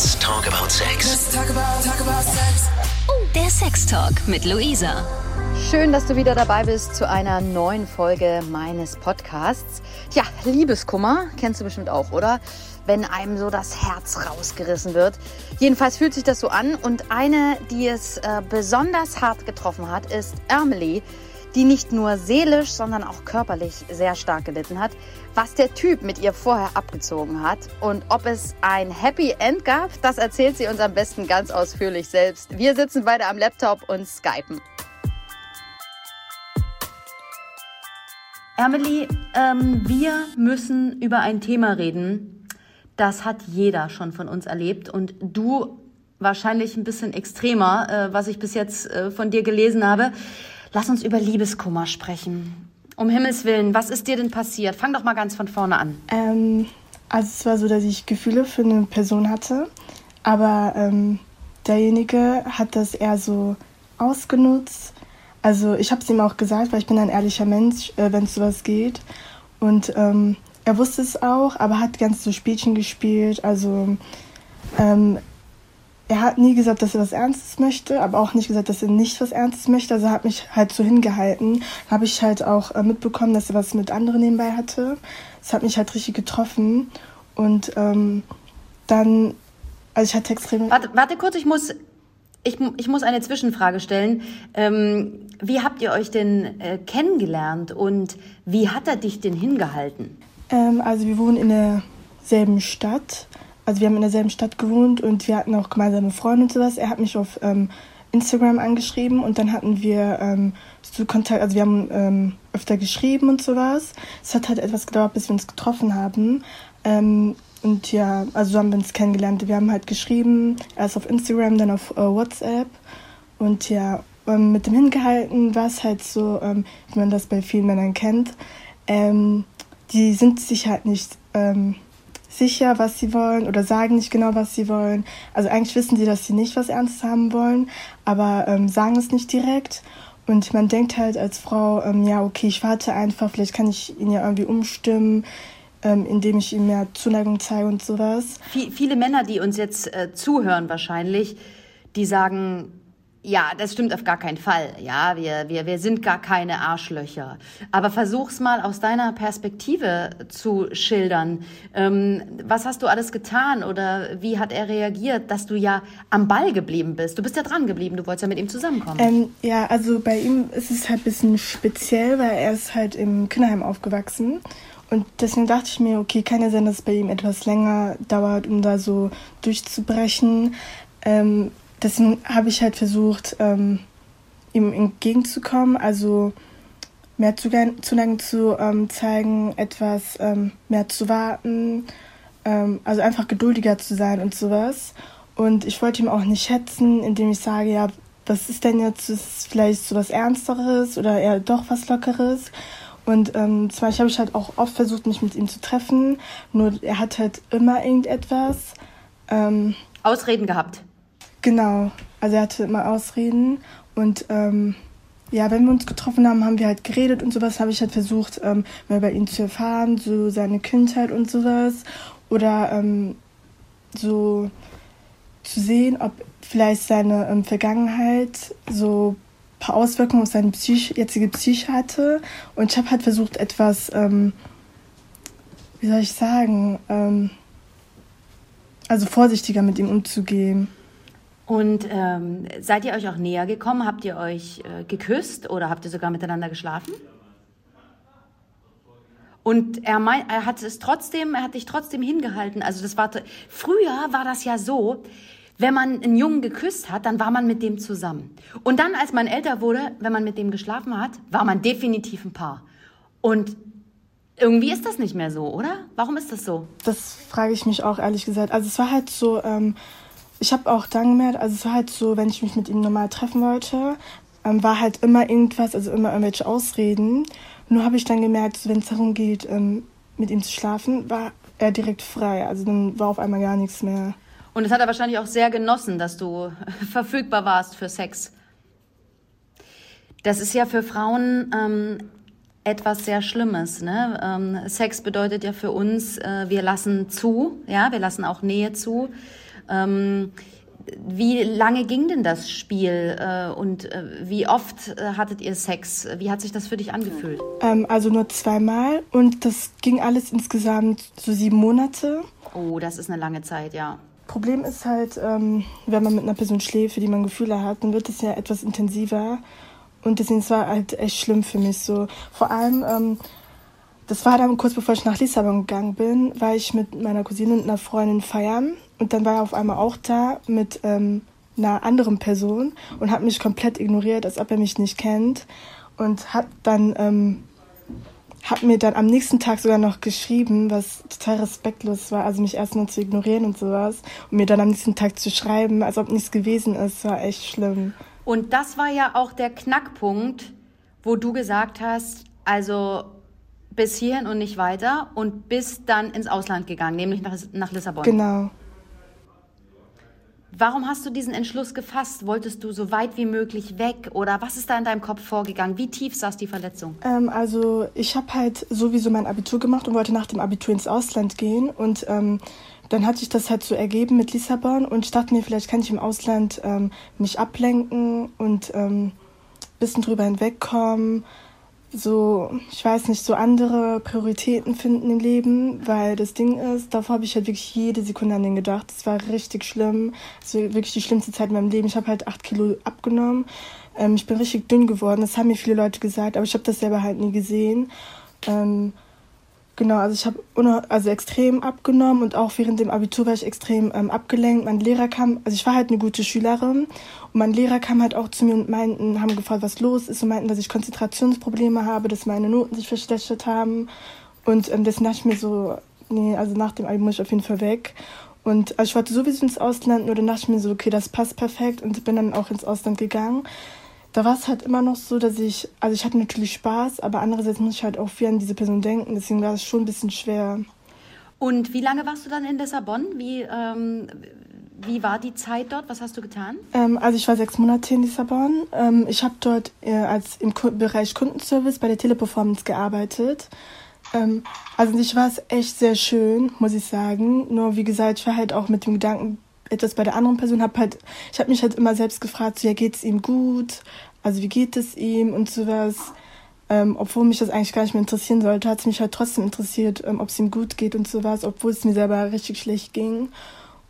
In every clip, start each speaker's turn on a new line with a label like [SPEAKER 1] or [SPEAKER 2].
[SPEAKER 1] Let's talk about sex.
[SPEAKER 2] Let's talk about, talk about sex.
[SPEAKER 3] Oh, der Sextalk mit Luisa.
[SPEAKER 4] Schön, dass du wieder dabei bist zu einer neuen Folge meines Podcasts. Tja, Liebeskummer kennst du bestimmt auch, oder? Wenn einem so das Herz rausgerissen wird. Jedenfalls fühlt sich das so an und eine, die es äh, besonders hart getroffen hat, ist Emily die nicht nur seelisch, sondern auch körperlich sehr stark gelitten hat, was der Typ mit ihr vorher abgezogen hat und ob es ein Happy End gab, das erzählt sie uns am besten ganz ausführlich selbst. Wir sitzen beide am Laptop und skypen. Emily, ähm, wir müssen über ein Thema reden. Das hat jeder schon von uns erlebt und du wahrscheinlich ein bisschen extremer, äh, was ich bis jetzt äh, von dir gelesen habe. Lass uns über Liebeskummer sprechen. Um Himmels Willen, was ist dir denn passiert? Fang doch mal ganz von vorne an.
[SPEAKER 5] Ähm, also es war so, dass ich Gefühle für eine Person hatte, aber ähm, derjenige hat das eher so ausgenutzt. Also ich habe es ihm auch gesagt, weil ich bin ein ehrlicher Mensch, äh, wenn es sowas geht. Und ähm, er wusste es auch, aber hat ganz so Spielchen gespielt. Also ähm, er hat nie gesagt, dass er was Ernstes möchte, aber auch nicht gesagt, dass er nicht was Ernstes möchte. Also er hat mich halt so hingehalten. Habe ich halt auch äh, mitbekommen, dass er was mit anderen nebenbei hatte. Das hat mich halt richtig getroffen. Und ähm, dann, also ich hatte extrem.
[SPEAKER 4] Warte, warte kurz, ich muss, ich, ich muss eine Zwischenfrage stellen. Ähm, wie habt ihr euch denn äh, kennengelernt und wie hat er dich denn hingehalten?
[SPEAKER 5] Ähm, also wir wohnen in derselben Stadt also wir haben in derselben Stadt gewohnt und wir hatten auch gemeinsame Freunde und sowas. Er hat mich auf ähm, Instagram angeschrieben und dann hatten wir ähm, so Kontakt, also wir haben ähm, öfter geschrieben und sowas. Es hat halt etwas gedauert, bis wir uns getroffen haben. Ähm, und ja, also so haben wir uns kennengelernt. Wir haben halt geschrieben, erst auf Instagram, dann auf äh, WhatsApp. Und ja, ähm, mit dem Hingehalten war es halt so, ähm, wie man das bei vielen Männern kennt. die sind sich halt nicht sicher, was sie wollen oder sagen nicht genau, was sie wollen. Also eigentlich wissen sie, dass sie nicht was Ernstes haben wollen, aber ähm, sagen es nicht direkt. Und man denkt halt als Frau, ähm, ja, okay, ich warte einfach, vielleicht kann ich ihn ja irgendwie umstimmen, ähm, indem ich ihm mehr Zuneigung zeige und sowas.
[SPEAKER 4] Viele Männer, die uns jetzt äh, zuhören wahrscheinlich, die sagen, ja, das stimmt auf gar keinen Fall. Ja, wir, wir, wir sind gar keine Arschlöcher. Aber versuch's mal aus deiner Perspektive zu schildern. Ähm, was hast du alles getan oder wie hat er reagiert, dass du ja am Ball geblieben bist? Du bist ja dran geblieben, du wolltest ja mit ihm zusammenkommen.
[SPEAKER 5] Ähm, ja, also bei ihm ist es halt ein bisschen speziell, weil er ist halt im Kinderheim aufgewachsen. Und deswegen dachte ich mir, okay, kann ja sein, dass es bei ihm etwas länger dauert, um da so durchzubrechen. Ähm, deswegen habe ich halt versucht, ähm, ihm entgegenzukommen, also mehr Zugang zu ähm, zeigen, etwas ähm, mehr zu warten, ähm, also einfach geduldiger zu sein und sowas. Und ich wollte ihm auch nicht schätzen, indem ich sage, ja, was ist denn jetzt, ist vielleicht so was Ernsteres oder eher doch was Lockeres. Und ähm, zum Beispiel habe ich halt auch oft versucht, mich mit ihm zu treffen, nur er hat halt immer irgendetwas.
[SPEAKER 4] Ähm, Ausreden gehabt.
[SPEAKER 5] Genau, also er hatte immer Ausreden und ähm, ja, wenn wir uns getroffen haben, haben wir halt geredet und sowas, habe ich halt versucht, ähm, mehr über ihn zu erfahren, so seine Kindheit und sowas oder ähm, so zu sehen, ob vielleicht seine ähm, Vergangenheit so ein paar Auswirkungen auf seine Psych jetzige Psyche hatte und ich habe halt versucht, etwas, ähm, wie soll ich sagen, ähm, also vorsichtiger mit ihm umzugehen.
[SPEAKER 4] Und ähm, seid ihr euch auch näher gekommen? Habt ihr euch äh, geküsst oder habt ihr sogar miteinander geschlafen? Und er, mein, er hat es trotzdem, er hat dich trotzdem hingehalten. Also das war früher war das ja so, wenn man einen Jungen geküsst hat, dann war man mit dem zusammen. Und dann, als man älter wurde, wenn man mit dem geschlafen hat, war man definitiv ein Paar. Und irgendwie ist das nicht mehr so, oder? Warum ist das so?
[SPEAKER 5] Das frage ich mich auch ehrlich gesagt. Also es war halt so. Ähm ich habe auch dann gemerkt, also es war halt so, wenn ich mich mit ihm normal treffen wollte, ähm, war halt immer irgendwas, also immer irgendwelche Ausreden. Nur habe ich dann gemerkt, wenn es darum geht, ähm, mit ihm zu schlafen, war er direkt frei. Also dann war auf einmal gar nichts mehr.
[SPEAKER 4] Und das hat er wahrscheinlich auch sehr genossen, dass du verfügbar warst für Sex. Das ist ja für Frauen ähm, etwas sehr Schlimmes. Ne? Ähm, Sex bedeutet ja für uns, äh, wir lassen zu, ja, wir lassen auch Nähe zu. Ähm, wie lange ging denn das Spiel äh, und äh, wie oft äh, hattet ihr Sex? Wie hat sich das für dich angefühlt?
[SPEAKER 5] Ähm, also nur zweimal und das ging alles insgesamt so sieben Monate.
[SPEAKER 4] Oh, das ist eine lange Zeit, ja.
[SPEAKER 5] Problem ist halt, ähm, wenn man mit einer Person schläft, für die man Gefühle hat, dann wird es ja etwas intensiver. Und deswegen war halt echt schlimm für mich so. Vor allem, ähm, das war dann kurz bevor ich nach Lissabon gegangen bin, war ich mit meiner Cousine und einer Freundin feiern. Und dann war er auf einmal auch da mit ähm, einer anderen Person und hat mich komplett ignoriert, als ob er mich nicht kennt. Und hat dann, ähm, hat mir dann am nächsten Tag sogar noch geschrieben, was total respektlos war, also mich erstmal zu ignorieren und sowas. Und mir dann am nächsten Tag zu schreiben, als ob nichts gewesen ist, war echt schlimm.
[SPEAKER 4] Und das war ja auch der Knackpunkt, wo du gesagt hast, also bis hierhin und nicht weiter und bist dann ins Ausland gegangen, nämlich nach, nach Lissabon.
[SPEAKER 5] Genau.
[SPEAKER 4] Warum hast du diesen Entschluss gefasst? Wolltest du so weit wie möglich weg oder was ist da in deinem Kopf vorgegangen? Wie tief saß die Verletzung?
[SPEAKER 5] Ähm, also ich habe halt sowieso mein Abitur gemacht und wollte nach dem Abitur ins Ausland gehen und ähm, dann hat sich das halt so ergeben mit Lissabon und ich dachte mir, vielleicht kann ich im Ausland ähm, mich ablenken und ähm, bisschen drüber hinwegkommen so, ich weiß nicht, so andere Prioritäten finden im Leben, weil das Ding ist, davor habe ich halt wirklich jede Sekunde an den gedacht. Das war richtig schlimm. War wirklich die schlimmste Zeit in meinem Leben. Ich habe halt acht Kilo abgenommen. Ähm, ich bin richtig dünn geworden. Das haben mir viele Leute gesagt, aber ich habe das selber halt nie gesehen. Ähm, Genau, also ich habe also extrem abgenommen und auch während dem Abitur war ich extrem ähm, abgelenkt. Mein Lehrer kam, also ich war halt eine gute Schülerin und mein Lehrer kam halt auch zu mir und meinten, haben gefragt, was los ist und meinten, dass ich Konzentrationsprobleme habe, dass meine Noten sich verschlechtert haben und ähm, deswegen dachte ich mir so, nee, also nach dem Abi muss ich auf jeden Fall weg. Und also ich wollte sowieso ins Ausland, nur dann dachte ich mir so, okay, das passt perfekt und bin dann auch ins Ausland gegangen da war es halt immer noch so, dass ich, also ich hatte natürlich Spaß, aber andererseits muss ich halt auch viel an diese Person denken, deswegen war es schon ein bisschen schwer.
[SPEAKER 4] Und wie lange warst du dann in Lissabon? Wie, ähm, wie war die Zeit dort? Was hast du getan?
[SPEAKER 5] Ähm, also ich war sechs Monate in Lissabon. Ähm, ich habe dort äh, als im Bereich Kundenservice bei der Teleperformance gearbeitet. Ähm, also ich war es echt sehr schön, muss ich sagen. Nur wie gesagt, ich war halt auch mit dem Gedanken etwas bei der anderen Person habe halt, ich habe mich halt immer selbst gefragt, so, ja, geht es ihm gut? Also wie geht es ihm und sowas. Ähm, obwohl mich das eigentlich gar nicht mehr interessieren sollte, hat es mich halt trotzdem interessiert, ähm, ob es ihm gut geht und sowas, obwohl es mir selber richtig schlecht ging.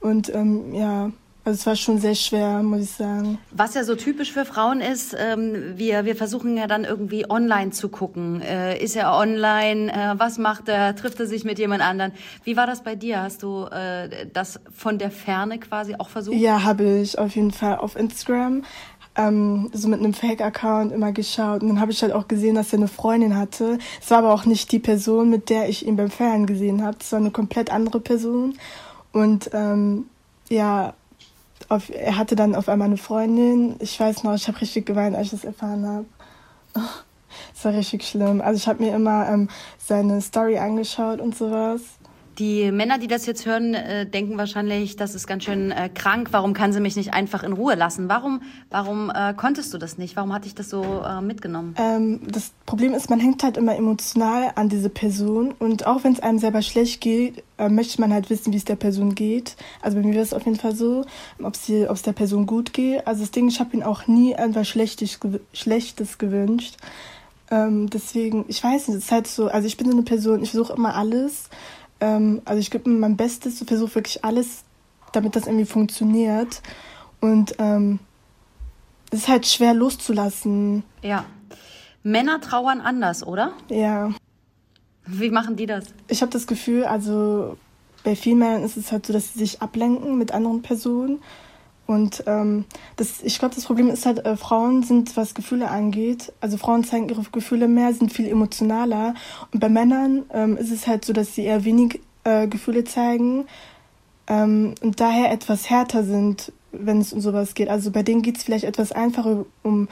[SPEAKER 5] Und ähm, ja, also es war schon sehr schwer, muss ich sagen.
[SPEAKER 4] Was ja so typisch für Frauen ist, ähm, wir, wir versuchen ja dann irgendwie online zu gucken. Äh, ist er online? Äh, was macht er? Trifft er sich mit jemand anderen? Wie war das bei dir? Hast du äh, das von der Ferne quasi auch versucht?
[SPEAKER 5] Ja, habe ich auf jeden Fall auf Instagram. Ähm, so mit einem Fake-Account immer geschaut. Und dann habe ich halt auch gesehen, dass er eine Freundin hatte. Es war aber auch nicht die Person, mit der ich ihn beim Feiern gesehen habe. Es war eine komplett andere Person. Und ähm, ja, auf, er hatte dann auf einmal eine Freundin. Ich weiß noch, ich habe richtig geweint, als ich das erfahren habe. Das war richtig schlimm. Also ich habe mir immer ähm, seine Story angeschaut und sowas.
[SPEAKER 4] Die Männer, die das jetzt hören, äh, denken wahrscheinlich, das ist ganz schön äh, krank. Warum kann sie mich nicht einfach in Ruhe lassen? Warum, warum äh, konntest du das nicht? Warum hatte ich das so äh, mitgenommen?
[SPEAKER 5] Ähm, das Problem ist, man hängt halt immer emotional an diese Person und auch wenn es einem selber schlecht geht, äh, möchte man halt wissen, wie es der Person geht. Also bei mir war es auf jeden Fall so, ob es der Person gut geht. Also das Ding, ich habe ihm auch nie etwas Schlechtes, Schlechtes gewünscht. Ähm, deswegen, ich weiß nicht, es ist halt so, also ich bin so eine Person, ich versuche immer alles ähm, also ich gebe mein Bestes, versuche wirklich alles, damit das irgendwie funktioniert. Und ähm, es ist halt schwer loszulassen.
[SPEAKER 4] Ja. Männer trauern anders, oder?
[SPEAKER 5] Ja.
[SPEAKER 4] Wie machen die das?
[SPEAKER 5] Ich habe das Gefühl, also bei vielen Männern ist es halt so, dass sie sich ablenken mit anderen Personen und ähm, das, ich glaube, das Problem ist halt, äh, Frauen sind, was Gefühle angeht, also Frauen zeigen ihre Gefühle mehr, sind viel emotionaler. Und bei Männern ähm, ist es halt so, dass sie eher wenig äh, Gefühle zeigen ähm, und daher etwas härter sind, wenn es um sowas geht. Also bei denen geht es vielleicht etwas einfacher, um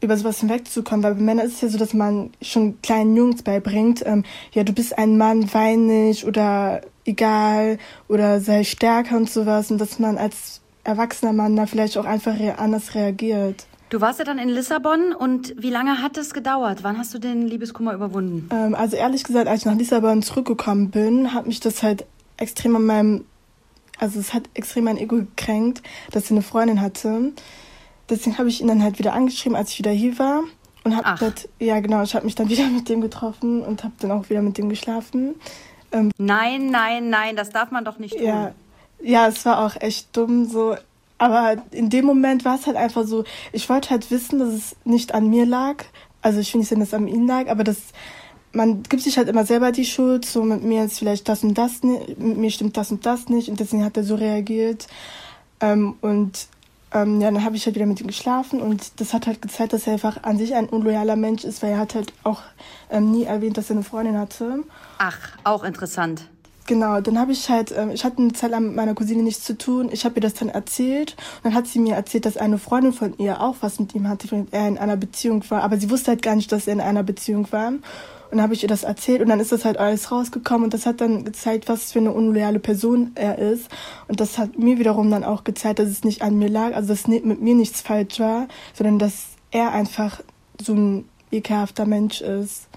[SPEAKER 5] über sowas hinwegzukommen, weil bei Männern ist es ja so, dass man schon kleinen Jungs beibringt, ähm, ja, du bist ein Mann, wein nicht oder egal oder sei stärker und sowas und dass man als erwachsener Mann da vielleicht auch einfach anders reagiert.
[SPEAKER 4] Du warst ja dann in Lissabon und wie lange hat es gedauert? Wann hast du den Liebeskummer überwunden?
[SPEAKER 5] Ähm, also ehrlich gesagt, als ich nach Lissabon zurückgekommen bin, hat mich das halt extrem an meinem Also es hat extrem mein Ego gekränkt, dass sie eine Freundin hatte. Deswegen habe ich ihn dann halt wieder angeschrieben, als ich wieder hier war. Und habe dort, ja genau, ich habe mich dann wieder mit dem getroffen und habe dann auch wieder mit dem geschlafen.
[SPEAKER 4] Ähm, nein, nein, nein, das darf man doch nicht tun.
[SPEAKER 5] Ja, ja, es war auch echt dumm so. Aber in dem Moment war es halt einfach so, ich wollte halt wissen, dass es nicht an mir lag. Also ich will nicht dass es an ihm lag, aber das, man gibt sich halt immer selber die Schuld. So mit mir ist vielleicht das und das nicht, mit mir stimmt das und das nicht. Und deswegen hat er so reagiert. Ähm, und ähm, ja, dann habe ich halt wieder mit ihm geschlafen und das hat halt gezeigt, dass er einfach an sich ein unloyaler Mensch ist, weil er hat halt auch ähm, nie erwähnt, dass er eine Freundin hatte.
[SPEAKER 4] Ach, auch interessant.
[SPEAKER 5] Genau, dann habe ich halt, ähm, ich hatte eine Zeit lang mit meiner Cousine nichts zu tun. Ich habe ihr das dann erzählt. Und dann hat sie mir erzählt, dass eine Freundin von ihr auch was mit ihm hatte, wenn er in einer Beziehung war. Aber sie wusste halt gar nicht, dass er in einer Beziehung war. Und dann habe ich ihr das erzählt und dann ist das halt alles rausgekommen und das hat dann gezeigt, was für eine unloyale Person er ist. Und das hat mir wiederum dann auch gezeigt, dass es nicht an mir lag, also dass mit mir nichts falsch war, sondern dass er einfach so ein ekelhafter Mensch ist.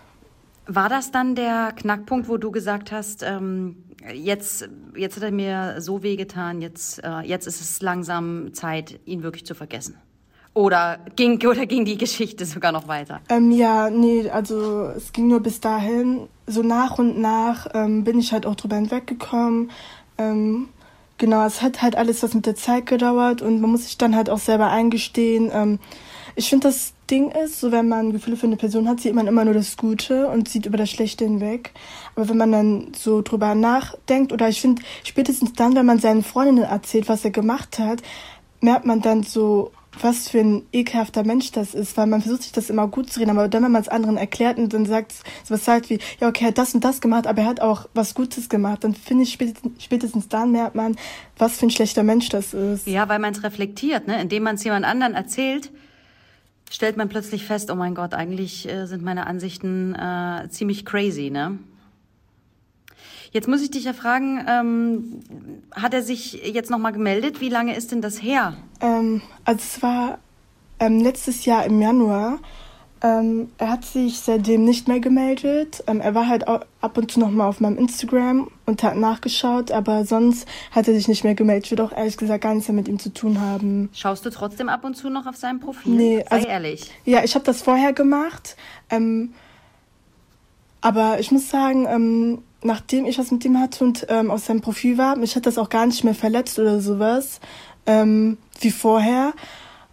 [SPEAKER 4] War das dann der Knackpunkt, wo du gesagt hast, ähm, jetzt, jetzt hat er mir so wehgetan, jetzt, äh, jetzt ist es langsam Zeit, ihn wirklich zu vergessen? Oder ging, oder ging die Geschichte sogar noch weiter?
[SPEAKER 5] Ähm, ja, nee, also es ging nur bis dahin. So nach und nach ähm, bin ich halt auch drüber hinweggekommen. Ähm, genau, es hat halt alles was mit der Zeit gedauert und man muss sich dann halt auch selber eingestehen. Ähm, ich finde, das Ding ist, so wenn man Gefühle für eine Person hat, sieht man immer nur das Gute und sieht über das Schlechte hinweg. Aber wenn man dann so drüber nachdenkt, oder ich finde, spätestens dann, wenn man seinen Freundinnen erzählt, was er gemacht hat, merkt man dann so, was für ein ekelhafter Mensch das ist, weil man versucht sich das immer gut zu reden, aber dann, wenn man es anderen erklärt und dann sagt, so was halt wie, ja, okay, er hat das und das gemacht, aber er hat auch was Gutes gemacht, dann finde ich spätestens, dann merkt man, was für ein schlechter Mensch das ist.
[SPEAKER 4] Ja, weil man es reflektiert, ne? indem man es jemand anderen erzählt, stellt man plötzlich fest, oh mein Gott, eigentlich äh, sind meine Ansichten äh, ziemlich crazy, ne? Jetzt muss ich dich ja fragen, ähm, hat er sich jetzt nochmal gemeldet? Wie lange ist denn das her?
[SPEAKER 5] Ähm, also es war ähm, letztes Jahr im Januar. Ähm, er hat sich seitdem nicht mehr gemeldet. Ähm, er war halt ab und zu noch mal auf meinem Instagram und hat nachgeschaut, aber sonst hat er sich nicht mehr gemeldet. Ich würde auch ehrlich gesagt gar nichts mehr mit ihm zu tun haben.
[SPEAKER 4] Schaust du trotzdem ab und zu noch auf seinem Profil?
[SPEAKER 5] Nee,
[SPEAKER 4] Sei also, ehrlich.
[SPEAKER 5] Ja, ich habe das vorher gemacht. Ähm, aber ich muss sagen, ähm, nachdem ich was mit ihm hatte und ähm, aus seinem Profil war, mich hat das auch gar nicht mehr verletzt oder sowas ähm, wie vorher.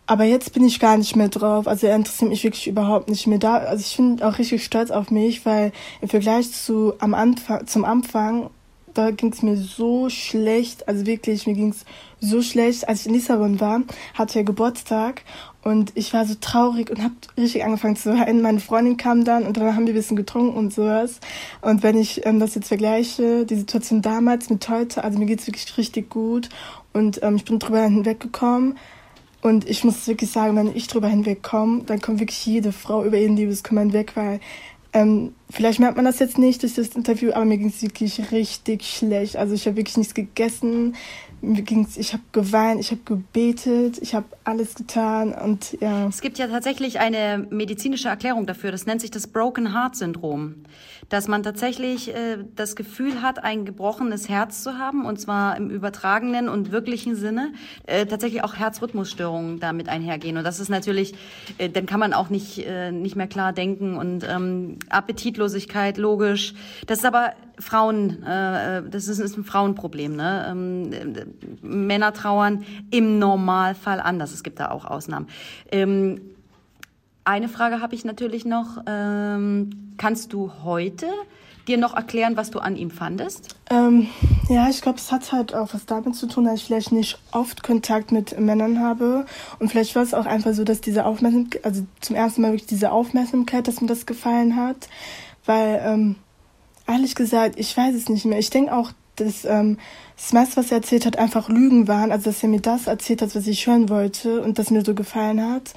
[SPEAKER 5] Aber jetzt bin ich gar nicht mehr drauf. Also er interessiert mich wirklich überhaupt nicht mehr da. Also ich bin auch richtig stolz auf mich, weil im Vergleich zu am Anfang, zum Anfang, da ging es mir so schlecht. Also wirklich, mir ging es so schlecht. Als ich in Lissabon war, hatte er Geburtstag und ich war so traurig und habe richtig angefangen zu weinen. Meine Freundin kam dann und dann haben wir ein bisschen getrunken und sowas. Und wenn ich ähm, das jetzt vergleiche, die Situation damals mit heute, also mir geht's wirklich richtig gut und ähm, ich bin drüber hinweggekommen. Und ich muss wirklich sagen, wenn ich drüber hinwegkomme, dann kommt wirklich jede Frau über ihren Liebeskummer hinweg, weil ähm, vielleicht merkt man das jetzt nicht durch das Interview, aber mir ging es wirklich richtig schlecht. Also ich habe wirklich nichts gegessen, mir ging's, ich habe geweint, ich habe gebetet, ich habe alles getan und ja.
[SPEAKER 4] Es gibt ja tatsächlich eine medizinische Erklärung dafür. Das nennt sich das Broken Heart Syndrom, dass man tatsächlich äh, das Gefühl hat, ein gebrochenes Herz zu haben und zwar im übertragenen und wirklichen Sinne. Äh, tatsächlich auch Herzrhythmusstörungen damit einhergehen und das ist natürlich, äh, dann kann man auch nicht äh, nicht mehr klar denken und ähm, Appetitlosigkeit logisch. Das ist aber Frauen, äh, das ist, ist ein Frauenproblem. Ne? Ähm, Männer trauern im Normalfall anders. Es gibt da auch Ausnahmen. Ähm, eine Frage habe ich natürlich noch. Ähm, kannst du heute dir noch erklären, was du an ihm fandest?
[SPEAKER 5] Ähm, ja, ich glaube, es hat halt auch was damit zu tun, dass ich vielleicht nicht oft Kontakt mit Männern habe. Und vielleicht war es auch einfach so, dass diese Aufmerksamkeit, also zum ersten Mal wirklich diese Aufmerksamkeit, dass mir das gefallen hat. Weil, ähm, ehrlich gesagt, ich weiß es nicht mehr. Ich denke auch, dass ähm, das meiste, was er erzählt hat, einfach Lügen waren. Also, dass er mir das erzählt hat, was ich hören wollte und das mir so gefallen hat.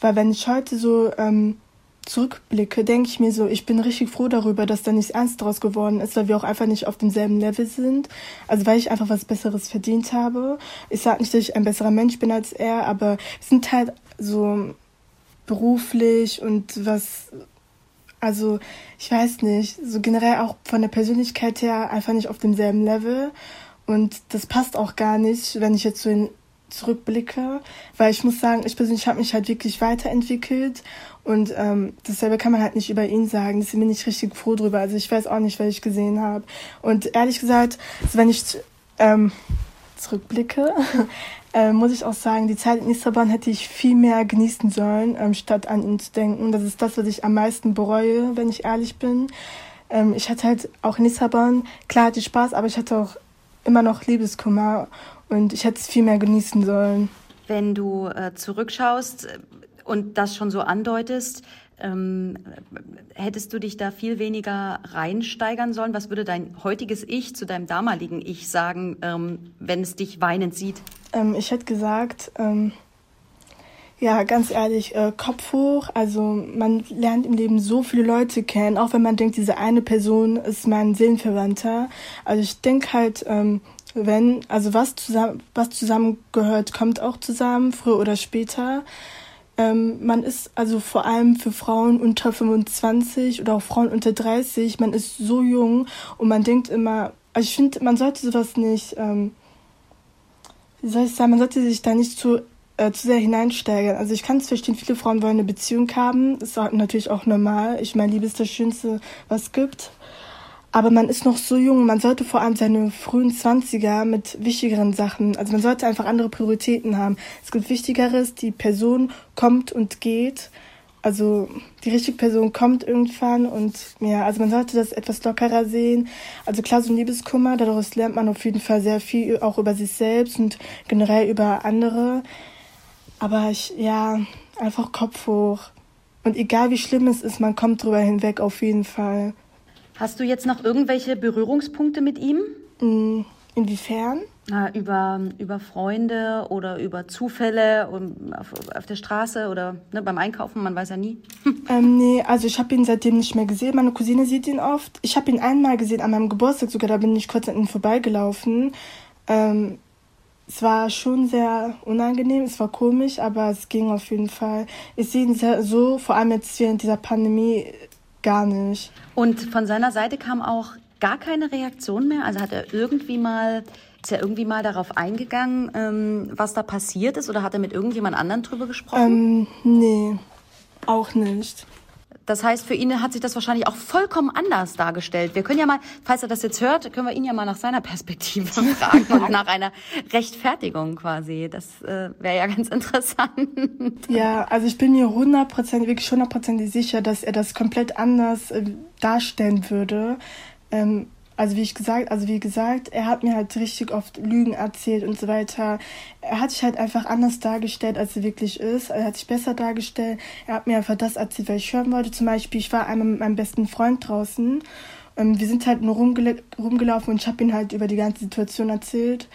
[SPEAKER 5] Weil wenn ich heute so ähm, zurückblicke, denke ich mir so, ich bin richtig froh darüber, dass da nichts ernst draus geworden ist, weil wir auch einfach nicht auf demselben Level sind. Also weil ich einfach was Besseres verdient habe. Ich sage nicht, dass ich ein besserer Mensch bin als er, aber wir sind halt so beruflich und was also ich weiß nicht, so generell auch von der Persönlichkeit her einfach nicht auf demselben Level. Und das passt auch gar nicht, wenn ich jetzt so in, zurückblicke, weil ich muss sagen, ich persönlich habe mich halt wirklich weiterentwickelt und ähm, dasselbe kann man halt nicht über ihn sagen. Deswegen bin ich richtig froh drüber. Also ich weiß auch nicht, was ich gesehen habe. Und ehrlich gesagt, wenn ich ähm, zurückblicke, äh, muss ich auch sagen, die Zeit in Lissabon hätte ich viel mehr genießen sollen, ähm, statt an ihn zu denken. Das ist das, was ich am meisten bereue, wenn ich ehrlich bin. Ähm, ich hatte halt auch in Lissabon, klar hatte ich Spaß, aber ich hatte auch immer noch Liebeskummer und ich hätte es viel mehr genießen sollen.
[SPEAKER 4] Wenn du äh, zurückschaust äh, und das schon so andeutest, ähm, hättest du dich da viel weniger reinsteigern sollen? Was würde dein heutiges Ich zu deinem damaligen Ich sagen, ähm, wenn es dich weinend sieht?
[SPEAKER 5] Ähm, ich hätte gesagt, ähm, ja, ganz ehrlich, äh, Kopf hoch. Also man lernt im Leben so viele Leute kennen, auch wenn man denkt, diese eine Person ist mein Seelenverwandter. Also ich denke halt, ähm, wenn, also was zusammen, was zusammengehört, kommt auch zusammen, früher oder später. Ähm, man ist also vor allem für Frauen unter 25 oder auch Frauen unter 30, man ist so jung und man denkt immer, also ich finde, man sollte sowas nicht, ähm, wie soll ich sagen, man sollte sich da nicht zu, äh, zu sehr hineinsteigern. Also ich kann es verstehen, viele Frauen wollen eine Beziehung haben, ist natürlich auch normal. Ich meine, Liebe ist das Schönste, was es gibt. Aber man ist noch so jung, man sollte vor allem seine frühen Zwanziger mit wichtigeren Sachen, also man sollte einfach andere Prioritäten haben. Es gibt Wichtigeres, die Person kommt und geht. Also die richtige Person kommt irgendwann und ja, also man sollte das etwas lockerer sehen. Also klar, so ein Liebeskummer, daraus lernt man auf jeden Fall sehr viel, auch über sich selbst und generell über andere. Aber ich, ja, einfach Kopf hoch. Und egal wie schlimm es ist, man kommt drüber hinweg auf jeden Fall.
[SPEAKER 4] Hast du jetzt noch irgendwelche Berührungspunkte mit ihm?
[SPEAKER 5] Mm, inwiefern?
[SPEAKER 4] Über, über Freunde oder über Zufälle auf, auf der Straße oder ne, beim Einkaufen, man weiß ja nie.
[SPEAKER 5] ähm, nee, also ich habe ihn seitdem nicht mehr gesehen. Meine Cousine sieht ihn oft. Ich habe ihn einmal gesehen an meinem Geburtstag sogar, da bin ich kurz an ihm vorbeigelaufen. Ähm, es war schon sehr unangenehm, es war komisch, aber es ging auf jeden Fall. Ich sehe ihn sehr, so, vor allem jetzt während dieser Pandemie, Gar nicht.
[SPEAKER 4] Und von seiner Seite kam auch gar keine Reaktion mehr? Also hat er irgendwie mal, ist er irgendwie mal darauf eingegangen, ähm, was da passiert ist? Oder hat er mit irgendjemand anderen drüber gesprochen?
[SPEAKER 5] Ähm, nee, auch nicht.
[SPEAKER 4] Das heißt, für ihn hat sich das wahrscheinlich auch vollkommen anders dargestellt. Wir können ja mal, falls er das jetzt hört, können wir ihn ja mal nach seiner Perspektive fragen und nach einer Rechtfertigung quasi. Das äh, wäre ja ganz interessant.
[SPEAKER 5] Ja, also ich bin mir hundertprozentig, wirklich hundertprozentig sicher, dass er das komplett anders äh, darstellen würde. Ähm, also wie ich gesagt, also wie gesagt, er hat mir halt richtig oft Lügen erzählt und so weiter. Er hat sich halt einfach anders dargestellt, als er wirklich ist. Er hat sich besser dargestellt. Er hat mir einfach das erzählt, was ich hören wollte. Zum Beispiel, ich war einmal mit meinem besten Freund draußen. Ähm, wir sind halt nur rumgel rumgelaufen und ich habe ihm halt über die ganze Situation erzählt.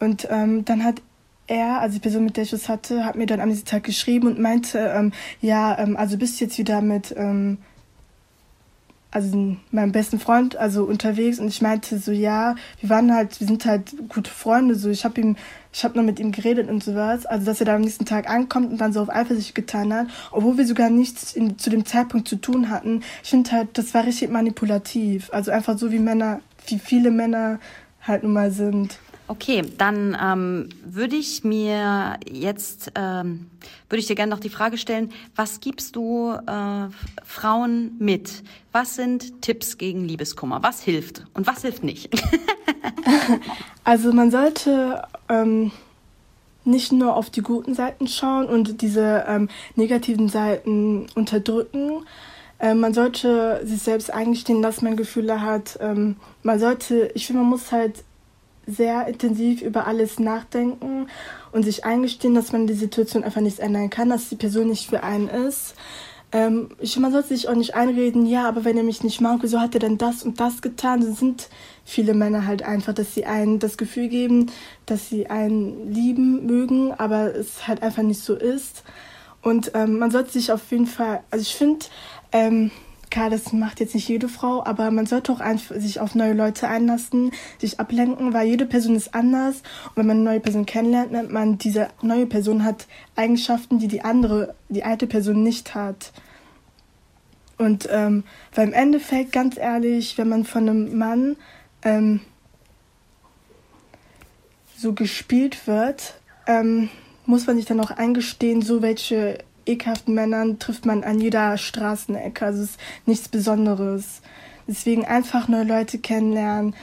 [SPEAKER 5] Und ähm, dann hat er, also die Person, mit der ich das hatte, hat mir dann am nächsten Tag geschrieben und meinte, ähm, ja, ähm, also bist du jetzt wieder mit ähm, also meinem besten Freund also unterwegs und ich meinte so ja wir waren halt wir sind halt gute Freunde so ich habe ihm ich habe nur mit ihm geredet und sowas also dass er da am nächsten Tag ankommt und dann so auf Eifersucht getan hat obwohl wir sogar nichts in, zu dem Zeitpunkt zu tun hatten. Ich finde halt das war richtig manipulativ also einfach so wie Männer wie viele Männer halt nun mal sind
[SPEAKER 4] Okay, dann ähm, würde ich mir jetzt, ähm, würde ich dir gerne noch die Frage stellen, was gibst du äh, Frauen mit? Was sind Tipps gegen Liebeskummer? Was hilft und was hilft nicht?
[SPEAKER 5] also man sollte ähm, nicht nur auf die guten Seiten schauen und diese ähm, negativen Seiten unterdrücken. Ähm, man sollte sich selbst eingestehen, dass man Gefühle hat. Ähm, man sollte, ich finde, man muss halt sehr intensiv über alles nachdenken und sich eingestehen, dass man die Situation einfach nicht ändern kann, dass die Person nicht für einen ist. Ähm, man sollte sich auch nicht einreden, ja, aber wenn er mich nicht mag, wieso hat er denn das und das getan? So sind viele Männer halt einfach, dass sie einen das Gefühl geben, dass sie einen lieben mögen, aber es halt einfach nicht so ist. Und ähm, man sollte sich auf jeden Fall, also ich finde, ähm, klar, das macht jetzt nicht jede Frau, aber man sollte auch sich auf neue Leute einlassen, sich ablenken, weil jede Person ist anders. Und wenn man eine neue Person kennenlernt, nennt man, diese neue Person hat Eigenschaften, die die andere, die alte Person nicht hat. Und ähm, weil im Endeffekt, ganz ehrlich, wenn man von einem Mann ähm, so gespielt wird, ähm, muss man sich dann auch eingestehen, so welche ekelhaften Männern trifft man an jeder Straßenecke. Also es ist nichts Besonderes. Deswegen einfach neue Leute kennenlernen,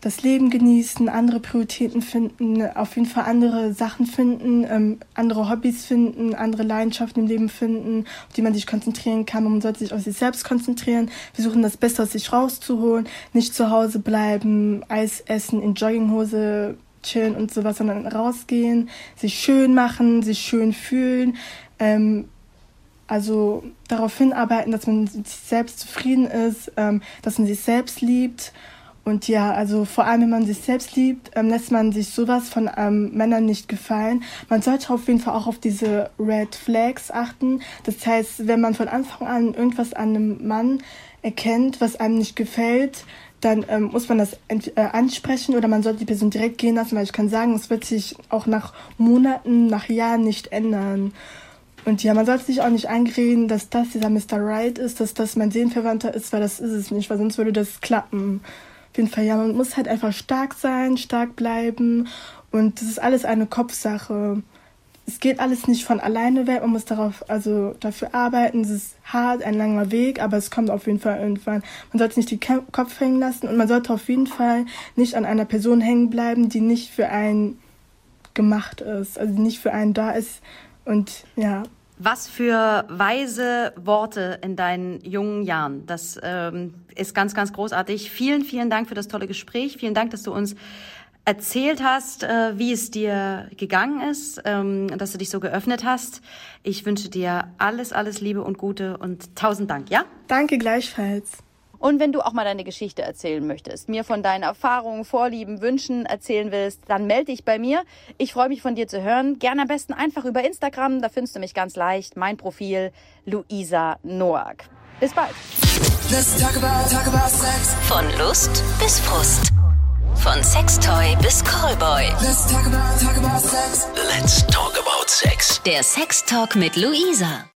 [SPEAKER 5] das Leben genießen, andere Prioritäten finden, auf jeden Fall andere Sachen finden, ähm, andere Hobbys finden, andere Leidenschaften im Leben finden, auf die man sich konzentrieren kann. Man sollte sich auf sich selbst konzentrieren, versuchen das Beste aus sich rauszuholen, nicht zu Hause bleiben, Eis essen, in Jogginghose chillen und sowas, sondern rausgehen, sich schön machen, sich schön fühlen. Ähm, also darauf hinarbeiten, dass man sich selbst zufrieden ist, ähm, dass man sich selbst liebt und ja, also vor allem, wenn man sich selbst liebt, ähm, lässt man sich sowas von ähm, Männern nicht gefallen. Man sollte auf jeden Fall auch auf diese Red Flags achten. Das heißt, wenn man von Anfang an irgendwas an einem Mann erkennt, was einem nicht gefällt, dann ähm, muss man das äh, ansprechen oder man sollte die Person direkt gehen lassen, weil ich kann sagen, es wird sich auch nach Monaten, nach Jahren nicht ändern. Und ja, man sollte sich auch nicht einreden, dass das dieser Mr. Right ist, dass das mein Seelenverwandter ist, weil das ist es nicht, weil sonst würde das klappen. Auf jeden Fall, ja, man muss halt einfach stark sein, stark bleiben und das ist alles eine Kopfsache. Es geht alles nicht von alleine weg, man muss darauf, also dafür arbeiten. Es ist hart, ein langer Weg, aber es kommt auf jeden Fall irgendwann. Man sollte nicht den Kopf hängen lassen und man sollte auf jeden Fall nicht an einer Person hängen bleiben, die nicht für einen gemacht ist, also nicht für einen da ist. Und ja,
[SPEAKER 4] was für weise Worte in deinen jungen Jahren. Das ähm, ist ganz, ganz großartig. Vielen, vielen Dank für das tolle Gespräch. Vielen Dank, dass du uns erzählt hast, äh, wie es dir gegangen ist, ähm, dass du dich so geöffnet hast. Ich wünsche dir alles, alles Liebe und Gute und tausend Dank, ja?
[SPEAKER 5] Danke gleichfalls.
[SPEAKER 4] Und wenn du auch mal deine Geschichte erzählen möchtest, mir von deinen Erfahrungen, Vorlieben, Wünschen erzählen willst, dann melde dich bei mir. Ich freue mich von dir zu hören. Gerne am besten einfach über Instagram, da findest du mich ganz leicht. Mein Profil Luisa Noack. Bis bald.
[SPEAKER 3] Talk about, talk about von Lust bis Frust. Von Sextoy bis Callboy.
[SPEAKER 2] Let's talk about, talk about sex.
[SPEAKER 3] Let's talk about sex. Der Sex Talk mit Luisa.